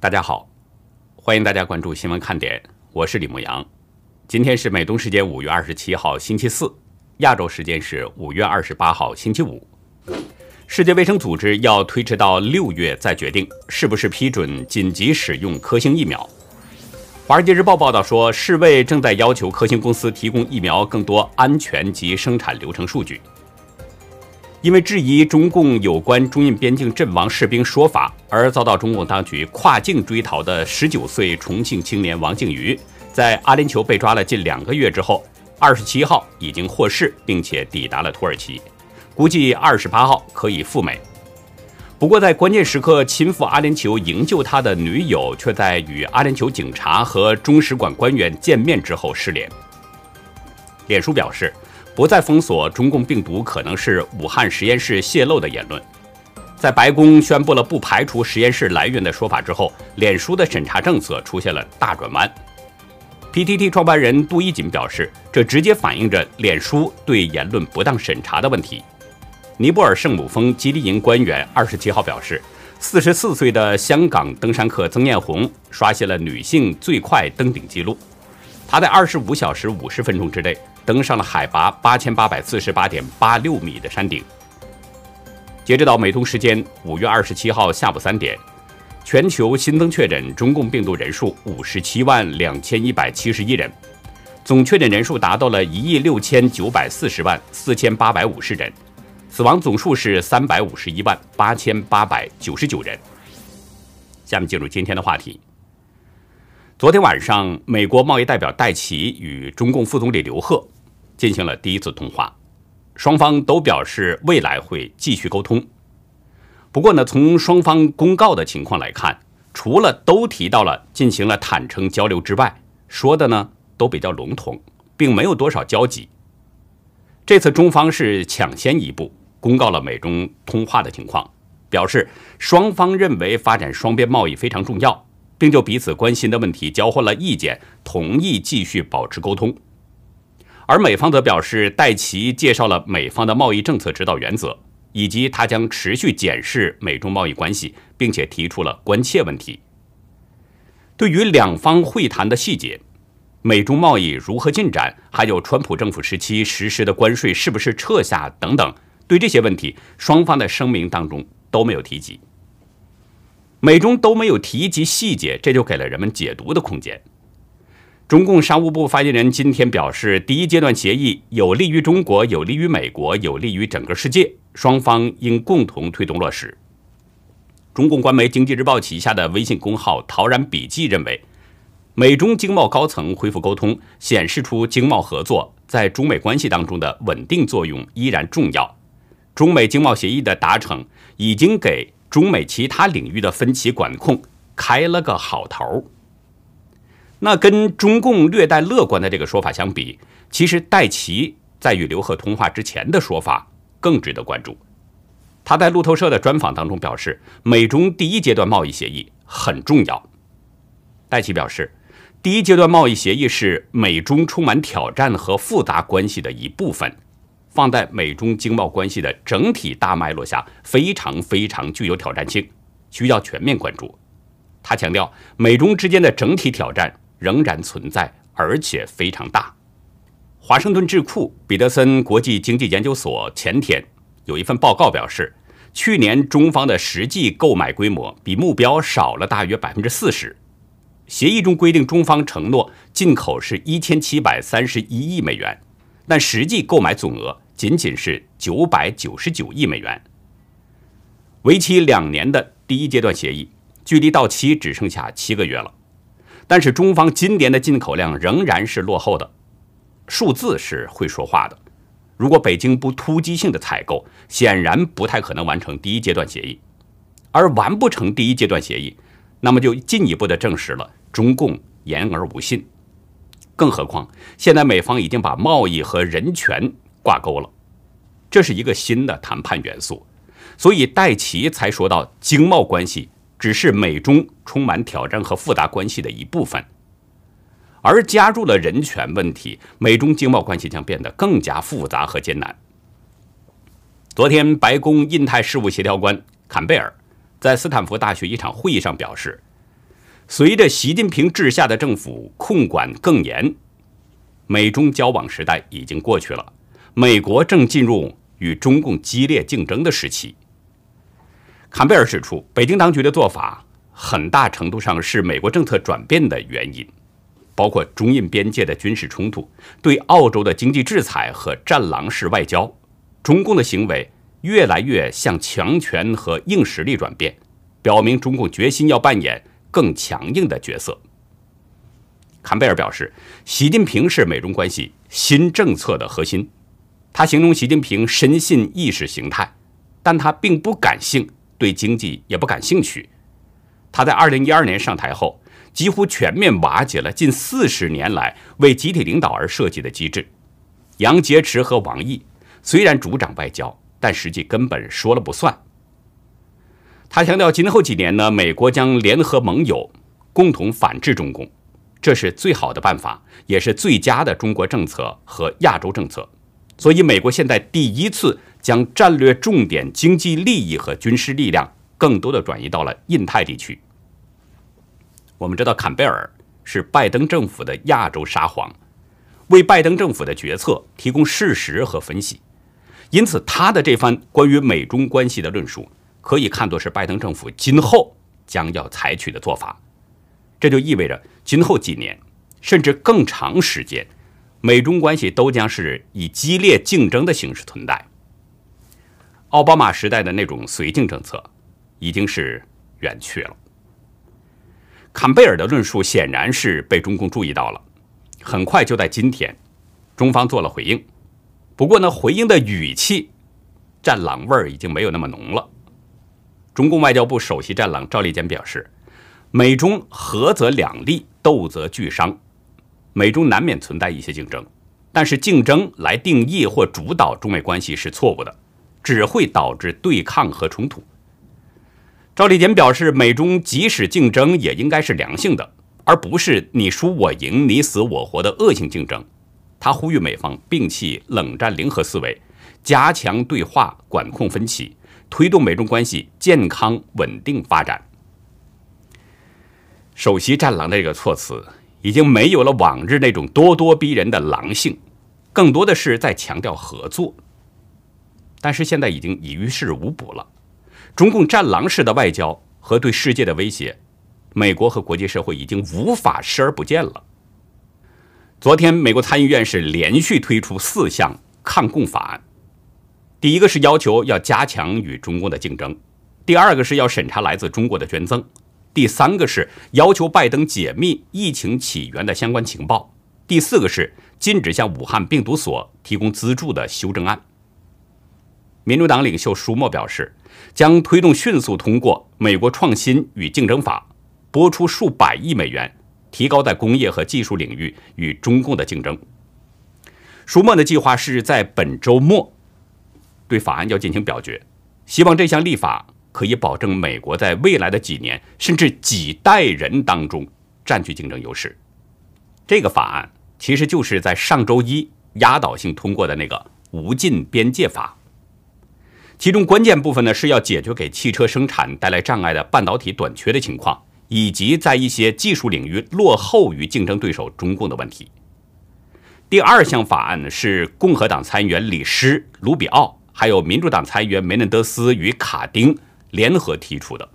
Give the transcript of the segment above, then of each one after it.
大家好，欢迎大家关注新闻看点，我是李牧阳。今天是美东时间五月二十七号星期四，亚洲时间是五月二十八号星期五。世界卫生组织要推迟到六月再决定是不是批准紧急使用科兴疫苗。华尔街日报报道说，世卫正在要求科兴公司提供疫苗更多安全及生产流程数据。因为质疑中共有关中印边境阵亡士兵说法而遭到中共当局跨境追逃的19岁重庆青年王靖宇，在阿联酋被抓了近两个月之后，27号已经获释，并且抵达了土耳其，估计28号可以赴美。不过，在关键时刻亲赴阿联酋营救他的女友，却在与阿联酋警察和中使馆官员见面之后失联。脸书表示。不再封锁中共病毒可能是武汉实验室泄露的言论，在白宫宣布了不排除实验室来源的说法之后，脸书的审查政策出现了大转弯。PTT 创办人杜一锦表示，这直接反映着脸书对言论不当审查的问题。尼泊尔圣母峰基地营官员二十七号表示，四十四岁的香港登山客曾艳红刷新了女性最快登顶纪录，她在二十五小时五十分钟之内。登上了海拔八千八百四十八点八六米的山顶。截止到美东时间五月二十七号下午三点，全球新增确诊中共病毒人数五十七万两千一百七十一人，总确诊人数达到了一亿六千九百四十万四千八百五十人，死亡总数是三百五十一万八千八百九十九人。下面进入今天的话题。昨天晚上，美国贸易代表戴奇与中共副总理刘鹤。进行了第一次通话，双方都表示未来会继续沟通。不过呢，从双方公告的情况来看，除了都提到了进行了坦诚交流之外，说的呢都比较笼统，并没有多少交集。这次中方是抢先一步公告了美中通话的情况，表示双方认为发展双边贸易非常重要，并就彼此关心的问题交换了意见，同意继续保持沟通。而美方则表示，戴奇介绍了美方的贸易政策指导原则，以及他将持续检视美中贸易关系，并且提出了关切问题。对于两方会谈的细节，美中贸易如何进展，还有川普政府时期实施的关税是不是撤下等等，对这些问题，双方的声明当中都没有提及。美中都没有提及细节，这就给了人们解读的空间。中共商务部发言人今天表示，第一阶段协议有利于中国，有利于美国，有利于整个世界，双方应共同推动落实。中共官媒《经济日报》旗下的微信公号“陶然笔记”认为，美中经贸高层恢复沟通，显示出经贸合作在中美关系当中的稳定作用依然重要。中美经贸协议的达成，已经给中美其他领域的分歧管控开了个好头。那跟中共略带乐观的这个说法相比，其实戴奇在与刘贺通话之前的说法更值得关注。他在路透社的专访当中表示，美中第一阶段贸易协议很重要。戴奇表示，第一阶段贸易协议是美中充满挑战和复杂关系的一部分，放在美中经贸关系的整体大脉络下，非常非常具有挑战性，需要全面关注。他强调，美中之间的整体挑战。仍然存在，而且非常大。华盛顿智库彼得森国际经济研究所前天有一份报告表示，去年中方的实际购买规模比目标少了大约百分之四十。协议中规定，中方承诺进口是一千七百三十一亿美元，但实际购买总额仅仅是九百九十九亿美元。为期两年的第一阶段协议，距离到期只剩下七个月了。但是中方今年的进口量仍然是落后的，数字是会说话的。如果北京不突击性的采购，显然不太可能完成第一阶段协议。而完不成第一阶段协议，那么就进一步的证实了中共言而无信。更何况现在美方已经把贸易和人权挂钩了，这是一个新的谈判元素。所以戴奇才说到经贸关系。只是美中充满挑战和复杂关系的一部分，而加入了人权问题，美中经贸关系将变得更加复杂和艰难。昨天，白宫印太事务协调官坎贝尔在斯坦福大学一场会议上表示，随着习近平治下的政府控管更严，美中交往时代已经过去了，美国正进入与中共激烈竞争的时期。坎贝尔指出，北京当局的做法很大程度上是美国政策转变的原因，包括中印边界的军事冲突、对澳洲的经济制裁和战狼式外交，中共的行为越来越向强权和硬实力转变，表明中共决心要扮演。更强硬的角色。坎贝尔表示，习近平是美中关系新政策的核心。他形容习近平深信意识形态，但他并不感性，对经济也不感兴趣。他在二零一二年上台后，几乎全面瓦解了近四十年来为集体领导而设计的机制。杨洁篪和王毅虽然主掌外交，但实际根本说了不算。他强调，今后几年呢，美国将联合盟友，共同反制中共，这是最好的办法，也是最佳的中国政策和亚洲政策。所以，美国现在第一次将战略重点、经济利益和军事力量更多的转移到了印太地区。我们知道，坎贝尔是拜登政府的亚洲沙皇，为拜登政府的决策提供事实和分析，因此他的这番关于美中关系的论述。可以看作是拜登政府今后将要采取的做法，这就意味着今后几年甚至更长时间，美中关系都将是以激烈竞争的形式存在。奥巴马时代的那种绥靖政策已经是远去了。坎贝尔的论述显然是被中共注意到了，很快就在今天，中方做了回应。不过呢，回应的语气，战狼味儿已经没有那么浓了。中共外交部首席战狼赵立坚表示：“美中合则两利，斗则俱伤。美中难免存在一些竞争，但是竞争来定义或主导中美关系是错误的，只会导致对抗和冲突。”赵立坚表示：“美中即使竞争，也应该是良性的，而不是你输我赢、你死我活的恶性竞争。”他呼吁美方摒弃冷战零和思维，加强对话，管控分歧。推动美中关系健康稳定发展。首席战狼的这个措辞已经没有了往日那种咄咄逼人的狼性，更多的是在强调合作。但是现在已经已于事无补了。中共战狼式的外交和对世界的威胁，美国和国际社会已经无法视而不见了。昨天，美国参议院是连续推出四项抗共法案。第一个是要求要加强与中共的竞争，第二个是要审查来自中国的捐赠，第三个是要求拜登解密疫情起源的相关情报，第四个是禁止向武汉病毒所提供资助的修正案。民主党领袖舒默表示，将推动迅速通过《美国创新与竞争法》，拨出数百亿美元，提高在工业和技术领域与中共的竞争。舒默的计划是在本周末。对法案要进行表决，希望这项立法可以保证美国在未来的几年甚至几代人当中占据竞争优势。这个法案其实就是在上周一压倒性通过的那个无尽边界法，其中关键部分呢是要解决给汽车生产带来障碍的半导体短缺的情况，以及在一些技术领域落后于竞争对手中共的问题。第二项法案呢是共和党参议员李施卢比奥。还有民主党参议员梅嫩德斯与卡丁联合提出的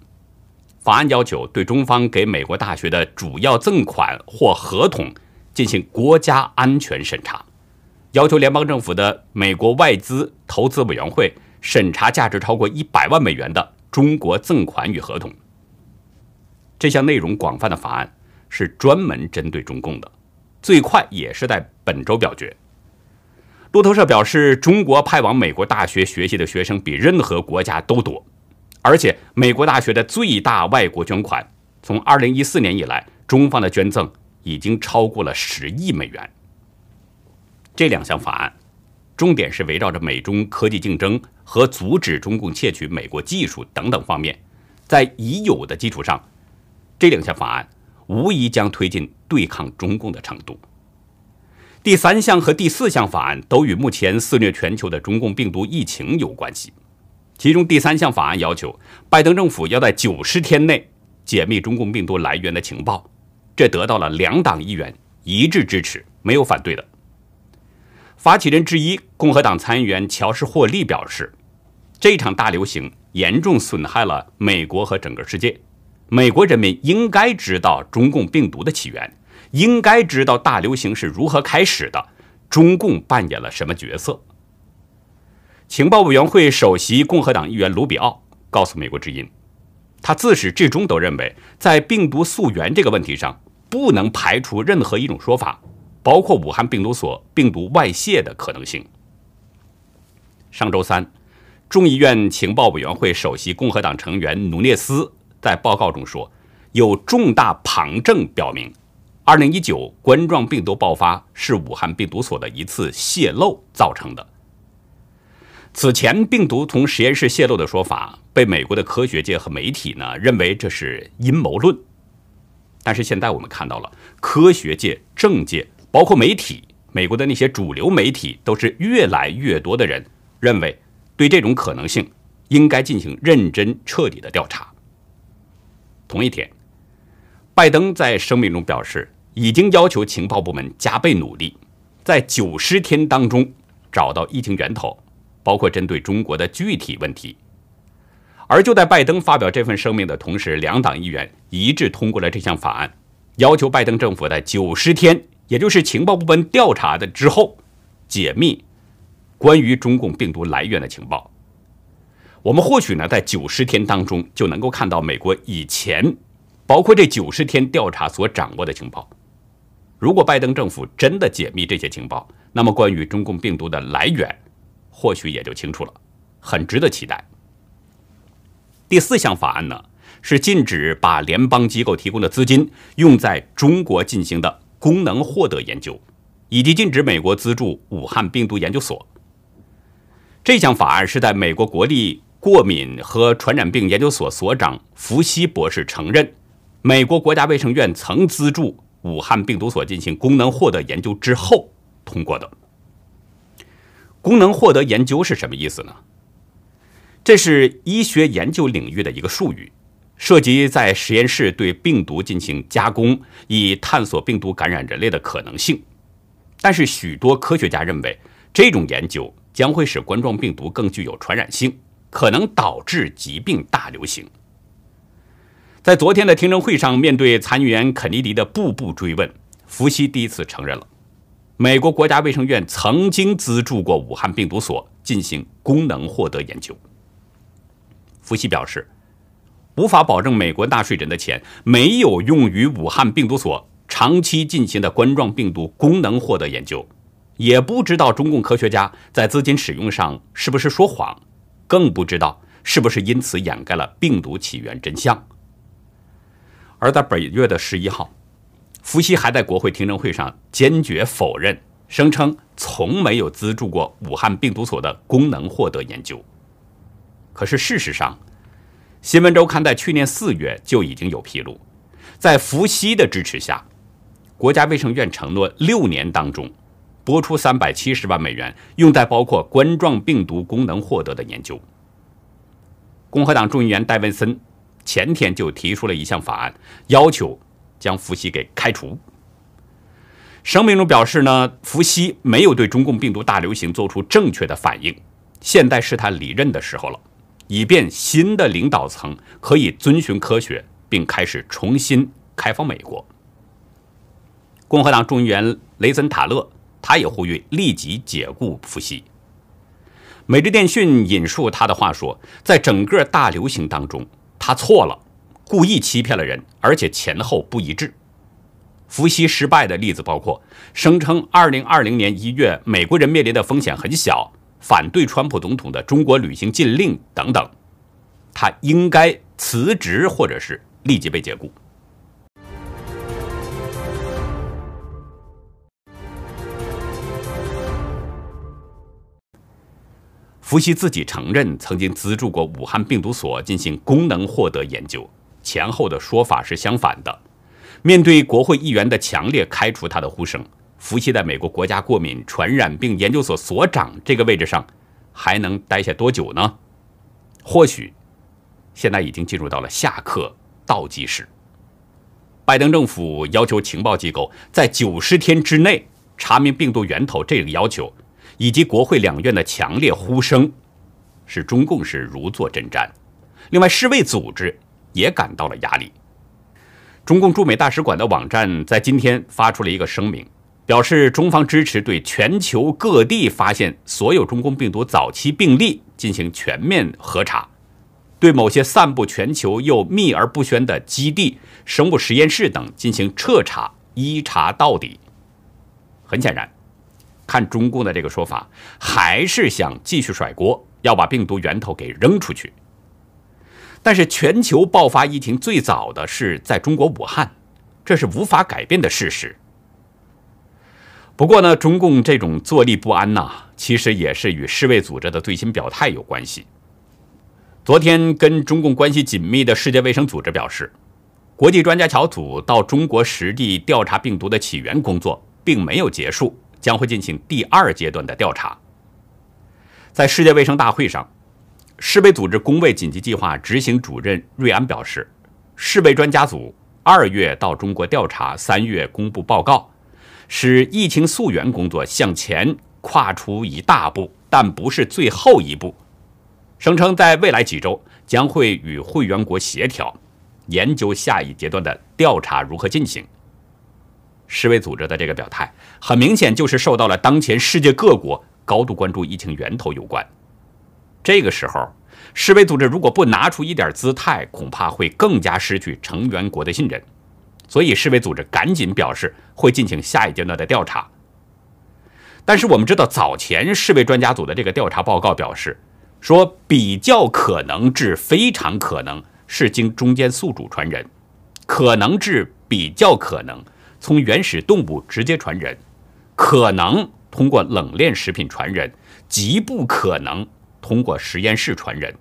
法案，要求对中方给美国大学的主要赠款或合同进行国家安全审查，要求联邦政府的美国外资投资委员会审查价值超过一百万美元的中国赠款与合同。这项内容广泛的法案是专门针对中共的，最快也是在本周表决。路透社表示，中国派往美国大学学习的学生比任何国家都多，而且美国大学的最大外国捐款，从2014年以来，中方的捐赠已经超过了十亿美元。这两项法案，重点是围绕着美中科技竞争和阻止中共窃取美国技术等等方面，在已有的基础上，这两项法案无疑将推进对抗中共的程度。第三项和第四项法案都与目前肆虐全球的中共病毒疫情有关系。其中，第三项法案要求拜登政府要在九十天内解密中共病毒来源的情报，这得到了两党议员一致支持，没有反对的。发起人之一共和党参议员乔什·霍利表示，这场大流行严重损害了美国和整个世界，美国人民应该知道中共病毒的起源，应该知道大流行是如何开始的，中共扮演了什么角色。情报委员会首席共和党议员卢比奥告诉《美国之音》，他自始至终都认为，在病毒溯源这个问题上，不能排除任何一种说法，包括武汉病毒所病毒外泄的可能性。上周三，众议院情报委员会首席共和党成员努涅斯在报告中说，有重大旁证表明，2019冠状病毒爆发是武汉病毒所的一次泄漏造成的。此前病毒从实验室泄露的说法，被美国的科学界和媒体呢认为这是阴谋论。但是现在我们看到了，科学界、政界，包括媒体，美国的那些主流媒体，都是越来越多的人认为，对这种可能性应该进行认真彻底的调查。同一天，拜登在声明中表示，已经要求情报部门加倍努力，在九十天当中找到疫情源头。包括针对中国的具体问题，而就在拜登发表这份声明的同时，两党议员一致通过了这项法案，要求拜登政府在九十天，也就是情报部门调查的之后，解密关于中共病毒来源的情报。我们或许呢，在九十天当中就能够看到美国以前，包括这九十天调查所掌握的情报。如果拜登政府真的解密这些情报，那么关于中共病毒的来源。或许也就清楚了，很值得期待。第四项法案呢，是禁止把联邦机构提供的资金用在中国进行的功能获得研究，以及禁止美国资助武汉病毒研究所。这项法案是在美国国立过敏和传染病研究所所长福西博士承认美国国家卫生院曾资助武汉病毒所进行功能获得研究之后通过的。功能获得研究是什么意思呢？这是医学研究领域的一个术语，涉及在实验室对病毒进行加工，以探索病毒感染人类的可能性。但是，许多科学家认为，这种研究将会使冠状病毒更具有传染性，可能导致疾病大流行。在昨天的听证会上，面对参议员肯尼迪的步步追问，福西第一次承认了。美国国家卫生院曾经资助过武汉病毒所进行功能获得研究。福西表示，无法保证美国纳税人的钱没有用于武汉病毒所长期进行的冠状病毒功能获得研究，也不知道中共科学家在资金使用上是不是说谎，更不知道是不是因此掩盖了病毒起源真相。而在本月的十一号。福西还在国会听证会上坚决否认，声称从没有资助过武汉病毒所的功能获得研究。可是事实上，新闻周刊在去年四月就已经有披露，在福西的支持下，国家卫生院承诺六年当中拨出三百七十万美元，用在包括冠状病毒功能获得的研究。共和党众议员戴文森前天就提出了一项法案，要求。将福西给开除。声明中表示呢，福西没有对中共病毒大流行做出正确的反应，现在是他离任的时候了，以便新的领导层可以遵循科学，并开始重新开放美国。共和党众议员雷森塔勒他也呼吁立即解雇福西。美日电讯引述他的话说，在整个大流行当中，他错了。故意欺骗了人，而且前后不一致。伏羲失败的例子包括声称2020年1月美国人面临的风险很小，反对川普总统的中国旅行禁令等等。他应该辞职，或者是立即被解雇。伏羲自己承认曾经资助过武汉病毒所进行功能获得研究。前后的说法是相反的。面对国会议员的强烈开除他的呼声，福西在美国国家过敏传染病研究所所长这个位置上还能待下多久呢？或许现在已经进入到了下课倒计时。拜登政府要求情报机构在九十天之内查明病毒源头，这个要求以及国会两院的强烈呼声，使中共是如坐针毡。另外，世卫组织也感到了压力。中共驻美大使馆的网站在今天发出了一个声明，表示中方支持对全球各地发现所有中共病毒早期病例进行全面核查，对某些散布全球又秘而不宣的基地、生物实验室等进行彻查，一查到底。很显然，看中共的这个说法，还是想继续甩锅，要把病毒源头给扔出去。但是，全球爆发疫情最早的是在中国武汉，这是无法改变的事实。不过呢，中共这种坐立不安呐，其实也是与世卫组织的最新表态有关系。昨天，跟中共关系紧密的世界卫生组织表示，国际专家小组到中国实地调查病毒的起源工作并没有结束，将会进行第二阶段的调查。在世界卫生大会上。世卫组织工卫紧急计划执行主任瑞安表示，世卫专家组二月到中国调查，三月公布报告，使疫情溯源工作向前跨出一大步，但不是最后一步。声称在未来几周将会与会员国协调，研究下一阶段的调查如何进行。世卫组织的这个表态，很明显就是受到了当前世界各国高度关注疫情源头有关。这个时候，世卫组织如果不拿出一点姿态，恐怕会更加失去成员国的信任。所以，世卫组织赶紧表示会进行下一阶段的调查。但是，我们知道，早前世卫专家组的这个调查报告表示，说比较可能至非常可能是经中间宿主传人，可能至比较可能从原始动物直接传人，可能通过冷链食品传人，极不可能。通过实验室传人。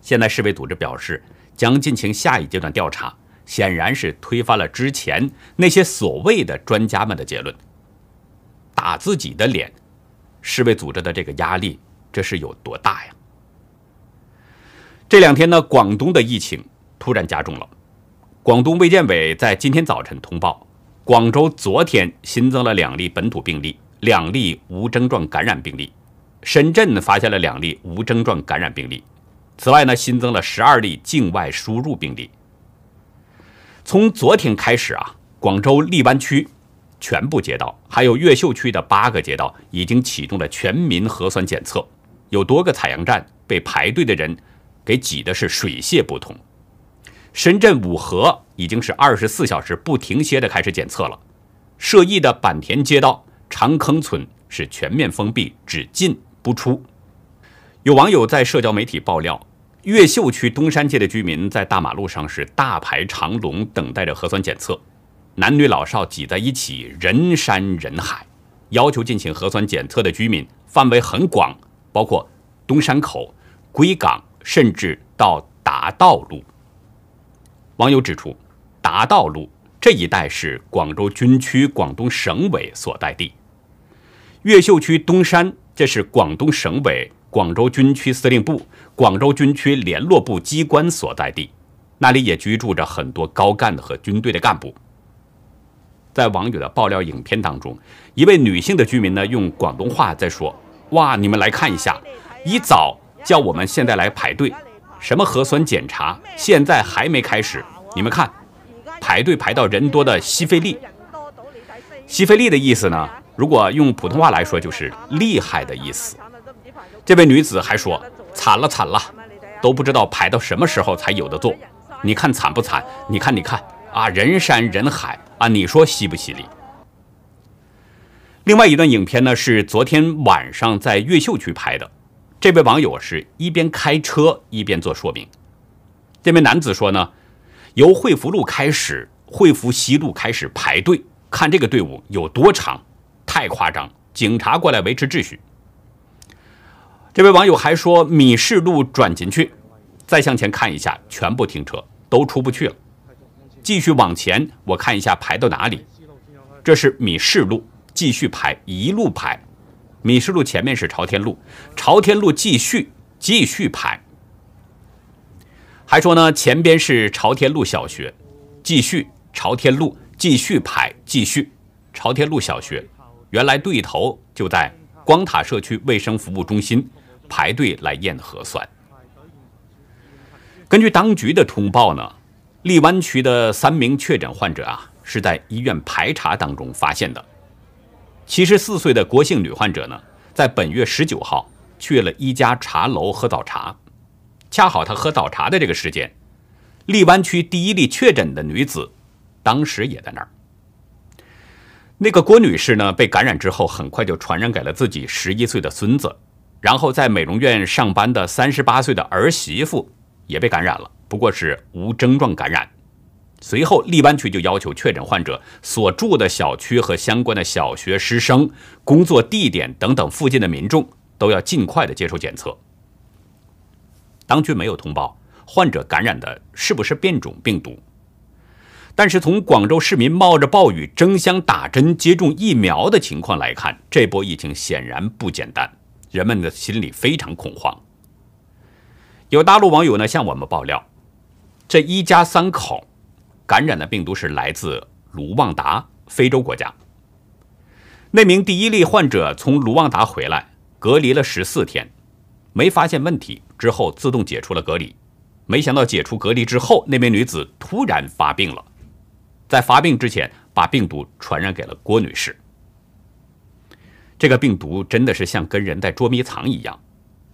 现在世卫组织表示将进行下一阶段调查，显然是推翻了之前那些所谓的专家们的结论。打自己的脸，世卫组织的这个压力，这是有多大呀？这两天呢，广东的疫情突然加重了。广东卫健委在今天早晨通报，广州昨天新增了两例本土病例，两例无症状感染病例。深圳发现了两例无症状感染病例，此外呢，新增了十二例境外输入病例。从昨天开始啊，广州荔湾区全部街道，还有越秀区的八个街道已经启动了全民核酸检测，有多个采样站被排队的人给挤的是水泄不通。深圳五河已经是二十四小时不停歇的开始检测了，涉疫的坂田街道、长坑村是全面封闭，只进。不出，有网友在社交媒体爆料，越秀区东山街的居民在大马路上是大排长龙，等待着核酸检测，男女老少挤在一起，人山人海。要求进行核酸检测的居民范围很广，包括东山口、归港，甚至到达道路。网友指出，达道路这一带是广州军区广东省委所在地，越秀区东山。这是广东省委广州军区司令部、广州军区联络部机关所在地，那里也居住着很多高干的和军队的干部。在网友的爆料影片当中，一位女性的居民呢，用广东话在说：“哇，你们来看一下，一早叫我们现在来排队，什么核酸检查，现在还没开始。你们看，排队排到人多的西非利。西非利的意思呢？”如果用普通话来说，就是厉害的意思。这位女子还说：“惨了惨了，都不知道排到什么时候才有的做。你看惨不惨？你看你看啊，人山人海啊，你说犀不犀利？”另外一段影片呢，是昨天晚上在越秀区拍的。这位网友是一边开车一边做说明。这位男子说呢，由惠福路开始，惠福西路开始排队，看这个队伍有多长。太夸张！警察过来维持秩序。这位网友还说，米市路转进去，再向前看一下，全部停车，都出不去了。继续往前，我看一下排到哪里。这是米市路，继续排，一路排。米市路前面是朝天路，朝天路继续继续排。还说呢，前边是朝天路小学，继续朝天路继续排继续朝天路小学，原来对头就在光塔社区卫生服务中心排队来验核酸。根据当局的通报呢，荔湾区的三名确诊患者啊是在医院排查当中发现的。七十四岁的郭姓女患者呢，在本月十九号去了一家茶楼喝早茶。恰好他喝早茶的这个时间，荔湾区第一例确诊的女子，当时也在那儿。那个郭女士呢，被感染之后，很快就传染给了自己十一岁的孙子，然后在美容院上班的三十八岁的儿媳妇也被感染了，不过是无症状感染。随后，荔湾区就要求确诊患者所住的小区和相关的小学师生、工作地点等等附近的民众都要尽快的接受检测。当局没有通报患者感染的是不是变种病毒，但是从广州市民冒着暴雨争相打针接种疫苗的情况来看，这波疫情显然不简单，人们的心里非常恐慌。有大陆网友呢向我们爆料，这一家三口感染的病毒是来自卢旺达，非洲国家。那名第一例患者从卢旺达回来，隔离了十四天。没发现问题之后，自动解除了隔离。没想到解除隔离之后，那名女子突然发病了，在发病之前把病毒传染给了郭女士。这个病毒真的是像跟人在捉迷藏一样，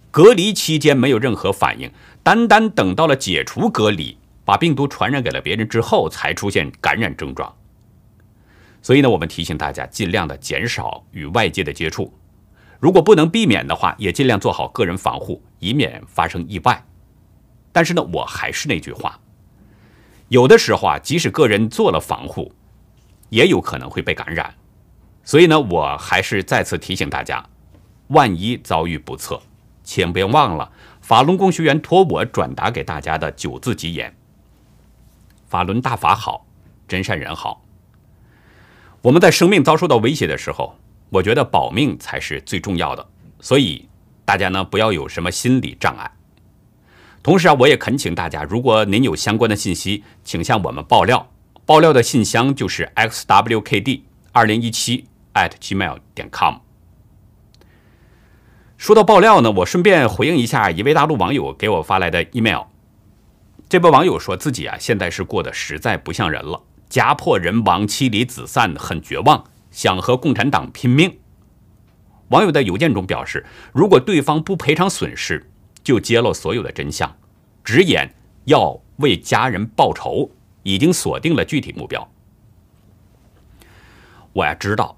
隔离期间没有任何反应，单单等到了解除隔离，把病毒传染给了别人之后，才出现感染症状。所以呢，我们提醒大家尽量的减少与外界的接触。如果不能避免的话，也尽量做好个人防护，以免发生意外。但是呢，我还是那句话，有的时候啊，即使个人做了防护，也有可能会被感染。所以呢，我还是再次提醒大家，万一遭遇不测，请别忘了法轮功学员托我转达给大家的九字吉言：法轮大法好，真善人好。我们在生命遭受到威胁的时候。我觉得保命才是最重要的，所以大家呢不要有什么心理障碍。同时啊，我也恳请大家，如果您有相关的信息，请向我们爆料。爆料的信箱就是 xwkd 二零一七 at gmail 点 com。说到爆料呢，我顺便回应一下一位大陆网友给我发来的 email。这位网友说自己啊现在是过得实在不像人了，家破人亡，妻离子散，很绝望。想和共产党拼命。网友在邮件中表示，如果对方不赔偿损失，就揭露所有的真相，直言要为家人报仇，已经锁定了具体目标。我呀知道，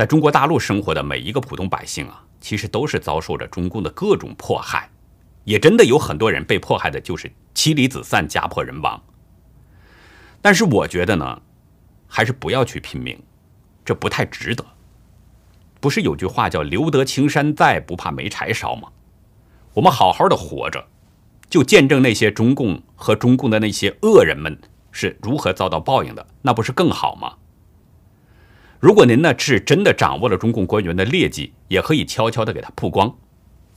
在中国大陆生活的每一个普通百姓啊，其实都是遭受着中共的各种迫害，也真的有很多人被迫害的就是妻离子散、家破人亡。但是我觉得呢，还是不要去拼命。这不太值得。不是有句话叫“留得青山在，不怕没柴烧”吗？我们好好的活着，就见证那些中共和中共的那些恶人们是如何遭到报应的，那不是更好吗？如果您呢是真的掌握了中共官员的劣迹，也可以悄悄的给他曝光，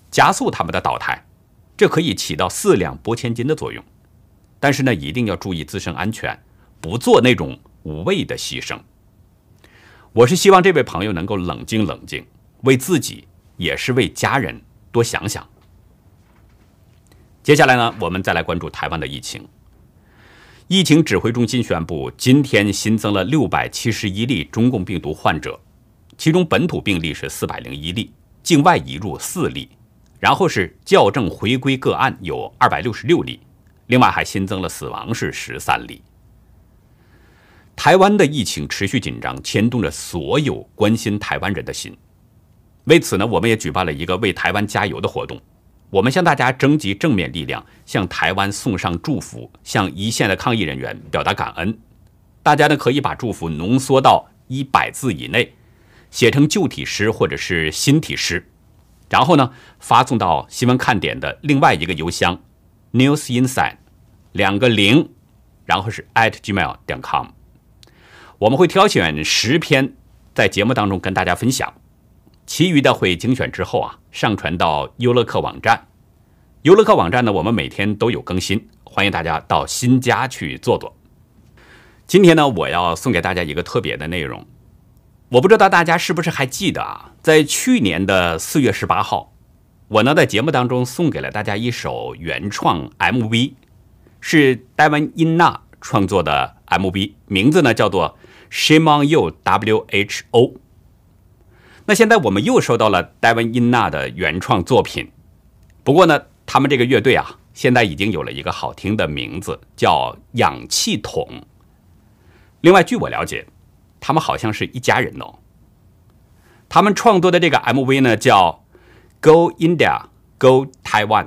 加速他们的倒台，这可以起到四两拨千斤的作用。但是呢，一定要注意自身安全，不做那种无谓的牺牲。我是希望这位朋友能够冷静冷静，为自己也是为家人多想想。接下来呢，我们再来关注台湾的疫情。疫情指挥中心宣布，今天新增了六百七十一例中共病毒患者，其中本土病例是四百零一例，境外移入四例，然后是校正回归个案有二百六十六例，另外还新增了死亡是十三例。台湾的疫情持续紧张，牵动着所有关心台湾人的心。为此呢，我们也举办了一个为台湾加油的活动。我们向大家征集正面力量，向台湾送上祝福，向一线的抗疫人员表达感恩。大家呢可以把祝福浓缩到一百字以内，写成旧体诗或者是新体诗，然后呢发送到新闻看点的另外一个邮箱 news inside 两个零，然后是 at gmail 点 com。我们会挑选十篇在节目当中跟大家分享，其余的会精选之后啊上传到优乐客网站。优乐客网站呢，我们每天都有更新，欢迎大家到新家去坐坐。今天呢，我要送给大家一个特别的内容。我不知道大家是不是还记得啊，在去年的四月十八号，我呢在节目当中送给了大家一首原创 MV，是戴文英娜创作的 MV，名字呢叫做《Shame on You WHO》。那现在我们又收到了戴文英娜的原创作品，不过呢。他们这个乐队啊，现在已经有了一个好听的名字，叫氧气筒。另外，据我了解，他们好像是一家人哦。他们创作的这个 MV 呢，叫《Go India, Go Taiwan》。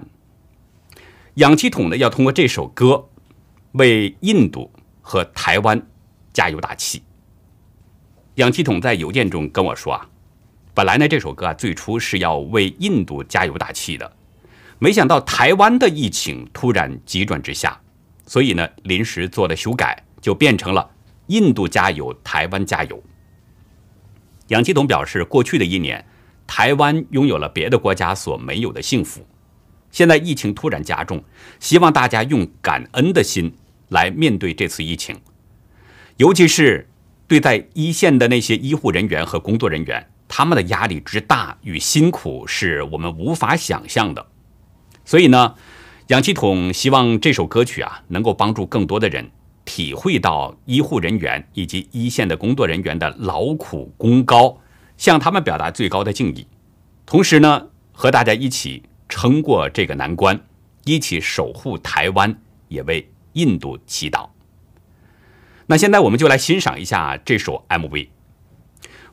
氧气筒呢，要通过这首歌为印度和台湾加油打气。氧气筒在邮件中跟我说啊，本来呢，这首歌啊，最初是要为印度加油打气的。没想到台湾的疫情突然急转直下，所以呢，临时做了修改，就变成了印度加油，台湾加油。杨继统表示，过去的一年，台湾拥有了别的国家所没有的幸福。现在疫情突然加重，希望大家用感恩的心来面对这次疫情，尤其是对在一线的那些医护人员和工作人员，他们的压力之大与辛苦是我们无法想象的。所以呢，氧气筒希望这首歌曲啊，能够帮助更多的人体会到医护人员以及一线的工作人员的劳苦功高，向他们表达最高的敬意，同时呢，和大家一起撑过这个难关，一起守护台湾，也为印度祈祷。那现在我们就来欣赏一下这首 MV。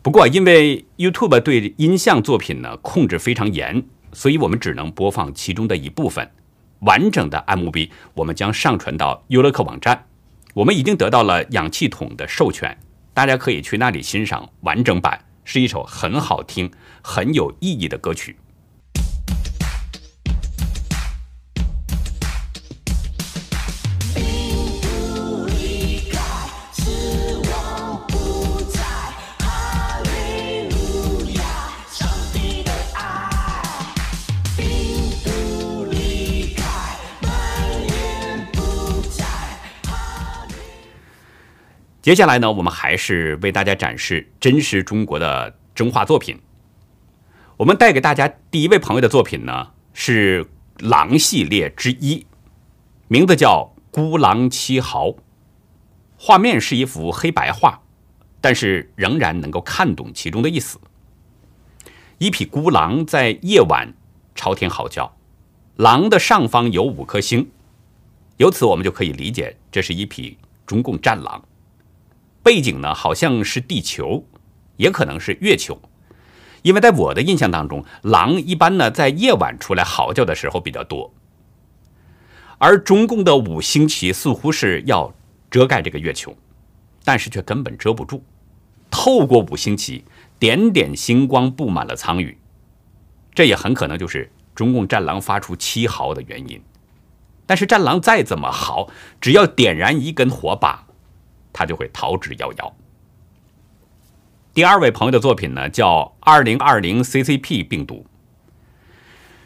不过，因为 YouTube 对音像作品呢控制非常严。所以我们只能播放其中的一部分，完整的 MV 我们将上传到优乐客网站。我们已经得到了氧气筒的授权，大家可以去那里欣赏完整版，是一首很好听、很有意义的歌曲。接下来呢，我们还是为大家展示真实中国的真画作品。我们带给大家第一位朋友的作品呢，是狼系列之一，名字叫《孤狼七毫》。画面是一幅黑白画，但是仍然能够看懂其中的意思。一匹孤狼在夜晚朝天嚎叫，狼的上方有五颗星，由此我们就可以理解，这是一匹中共战狼。背景呢，好像是地球，也可能是月球，因为在我的印象当中，狼一般呢在夜晚出来嚎叫的时候比较多，而中共的五星旗似乎是要遮盖这个月球，但是却根本遮不住，透过五星旗，点点星光布满了苍宇，这也很可能就是中共战狼发出七嚎的原因。但是战狼再怎么嚎，只要点燃一根火把。他就会逃之夭夭。第二位朋友的作品呢，叫《二零二零 CCP 病毒》，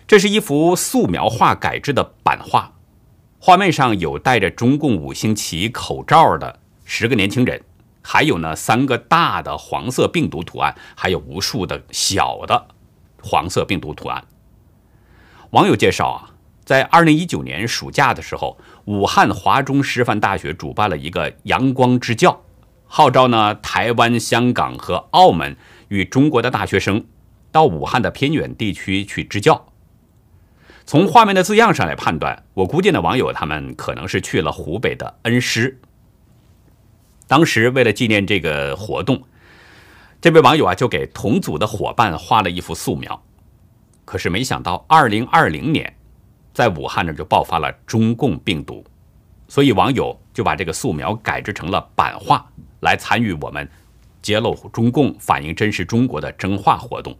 这是一幅素描画改制的版画，画面上有戴着中共五星旗口罩的十个年轻人，还有呢三个大的黄色病毒图案，还有无数的小的黄色病毒图案。网友介绍啊。在二零一九年暑假的时候，武汉华中师范大学主办了一个“阳光支教”，号召呢台湾、香港和澳门与中国的大学生到武汉的偏远地区去支教。从画面的字样上来判断，我估计呢网友他们可能是去了湖北的恩施。当时为了纪念这个活动，这位网友啊就给同组的伙伴画了一幅素描。可是没想到，二零二零年。在武汉呢，就爆发了中共病毒，所以网友就把这个素描改制成了版画，来参与我们揭露中共、反映真实中国的真画活动。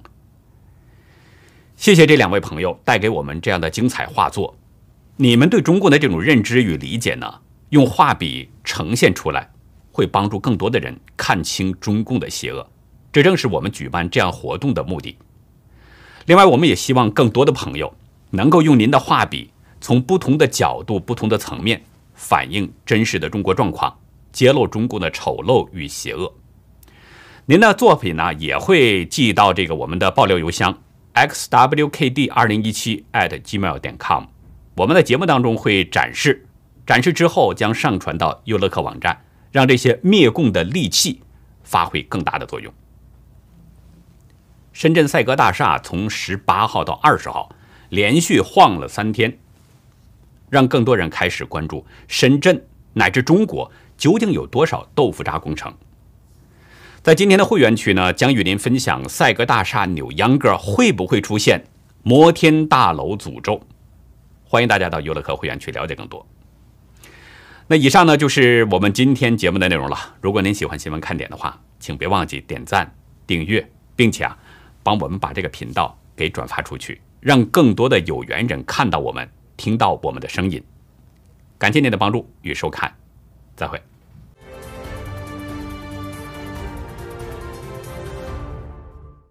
谢谢这两位朋友带给我们这样的精彩画作，你们对中共的这种认知与理解呢，用画笔呈现出来，会帮助更多的人看清中共的邪恶。这正是我们举办这样活动的目的。另外，我们也希望更多的朋友。能够用您的画笔，从不同的角度、不同的层面反映真实的中国状况，揭露中共的丑陋与邪恶。您的作品呢，也会寄到这个我们的爆料邮箱 xwkd 二零一七 @gmail 点 com。我们的节目当中会展示，展示之后将上传到优乐客网站，让这些灭共的利器发挥更大的作用。深圳赛格大厦从十八号到二十号连续晃了三天，让更多人开始关注深圳乃至中国究竟有多少豆腐渣工程。在今天的会员区呢，将与您分享赛格大厦扭秧歌会不会出现摩天大楼诅咒。欢迎大家到优乐客会员区了解更多。那以上呢就是我们今天节目的内容了。如果您喜欢新闻看点的话，请别忘记点赞、订阅，并且啊，帮我们把这个频道给转发出去，让更多的有缘人看到我们、听到我们的声音。感谢您的帮助与收看，再会。